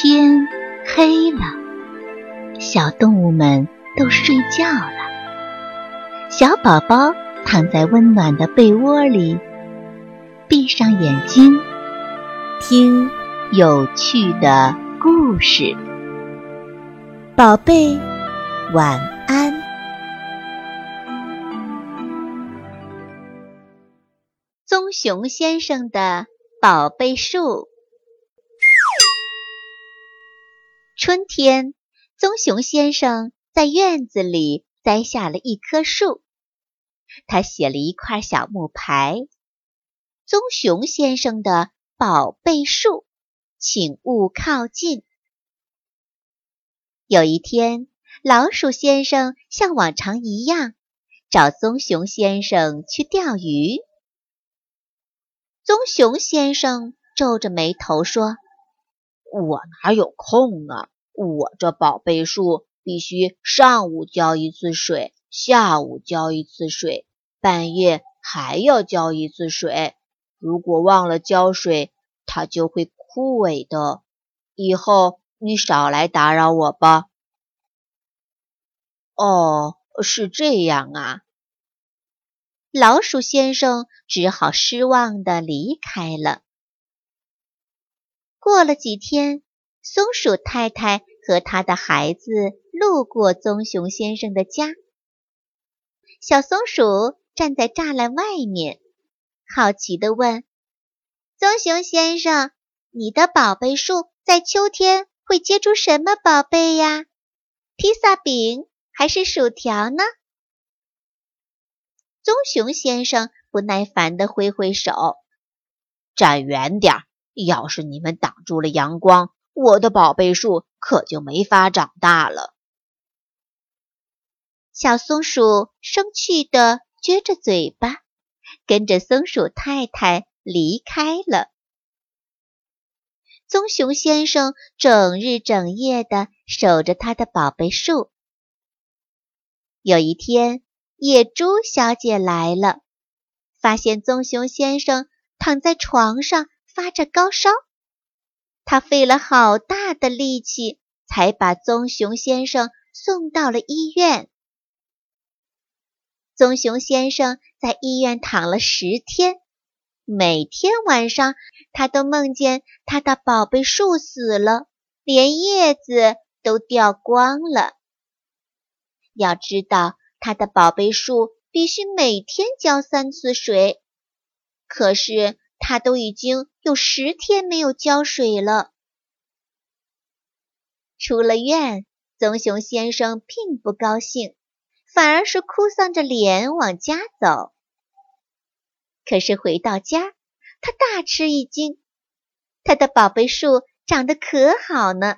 天黑了，小动物们都睡觉了。小宝宝躺在温暖的被窝里，闭上眼睛，听有趣的故事。宝贝，晚安。棕熊先生的宝贝树。春天，棕熊先生在院子里栽下了一棵树。他写了一块小木牌：“棕熊先生的宝贝树，请勿靠近。”有一天，老鼠先生像往常一样找棕熊先生去钓鱼。棕熊先生皱着眉头说。我哪有空啊！我这宝贝树必须上午浇一次水，下午浇一次水，半夜还要浇一次水。如果忘了浇水，它就会枯萎的。以后你少来打扰我吧。哦，是这样啊。老鼠先生只好失望的离开了。过了几天，松鼠太太和她的孩子路过棕熊先生的家。小松鼠站在栅栏外面，好奇地问：“棕熊先生，你的宝贝树在秋天会结出什么宝贝呀？披萨饼还是薯条呢？”棕熊先生不耐烦地挥挥手：“站远点儿。”要是你们挡住了阳光，我的宝贝树可就没法长大了。小松鼠生气地撅着嘴巴，跟着松鼠太太离开了。棕熊先生整日整夜地守着他的宝贝树。有一天，野猪小姐来了，发现棕熊先生躺在床上。发着高烧，他费了好大的力气，才把棕熊先生送到了医院。棕熊先生在医院躺了十天，每天晚上他都梦见他的宝贝树死了，连叶子都掉光了。要知道，他的宝贝树必须每天浇三次水，可是。他都已经有十天没有浇水了。出了院，棕熊先生并不高兴，反而是哭丧着脸往家走。可是回到家，他大吃一惊，他的宝贝树长得可好呢。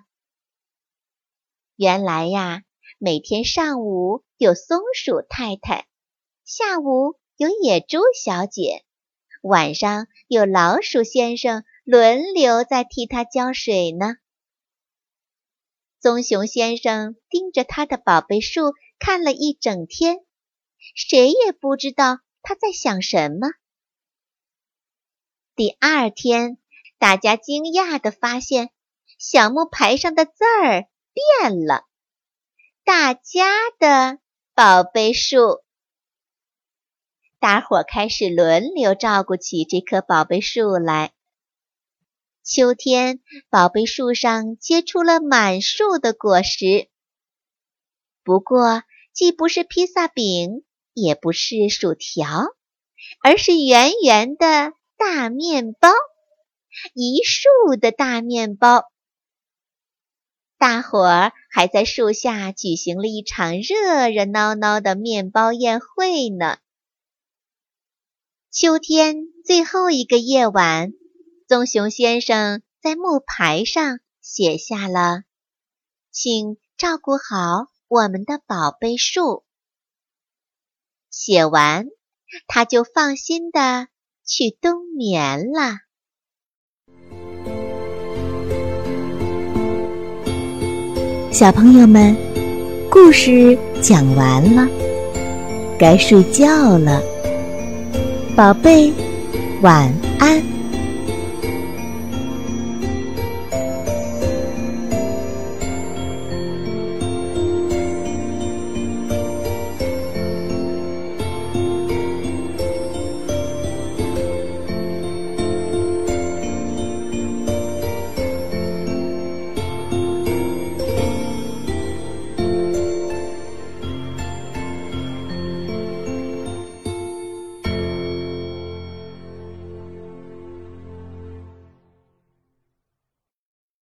原来呀，每天上午有松鼠太太，下午有野猪小姐。晚上有老鼠先生轮流在替他浇水呢。棕熊先生盯着他的宝贝树看了一整天，谁也不知道他在想什么。第二天，大家惊讶地发现，小木牌上的字儿变了，大家的宝贝树。大伙开始轮流照顾起这棵宝贝树来。秋天，宝贝树上结出了满树的果实。不过，既不是披萨饼，也不是薯条，而是圆圆的大面包，一树的大面包。大伙儿还在树下举行了一场热热闹闹的面包宴会呢。秋天最后一个夜晚，棕熊先生在木牌上写下了：“请照顾好我们的宝贝树。”写完，他就放心的去冬眠了。小朋友们，故事讲完了，该睡觉了。宝贝，晚安。